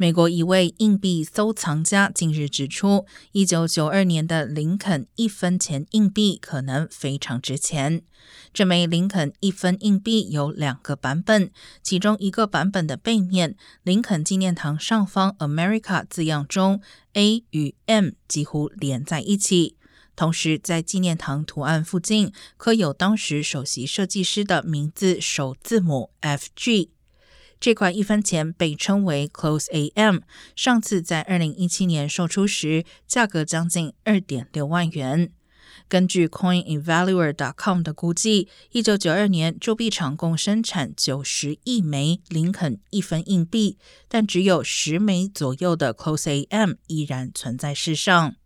美国一位硬币收藏家近日指出，一九九二年的林肯一分钱硬币可能非常值钱。这枚林肯一分硬币有两个版本，其中一个版本的背面，林肯纪念堂上方 “America” 字样中 A 与 M 几乎连在一起，同时在纪念堂图案附近刻有当时首席设计师的名字首字母 F.G。这款一分钱被称为 Close AM，上次在二零一七年售出时，价格将近二点六万元。根据 CoinEvaluer.com 的估计，一九九二年铸币厂共生产九十亿枚林肯一分硬币，但只有十枚左右的 Close AM 依然存在世上。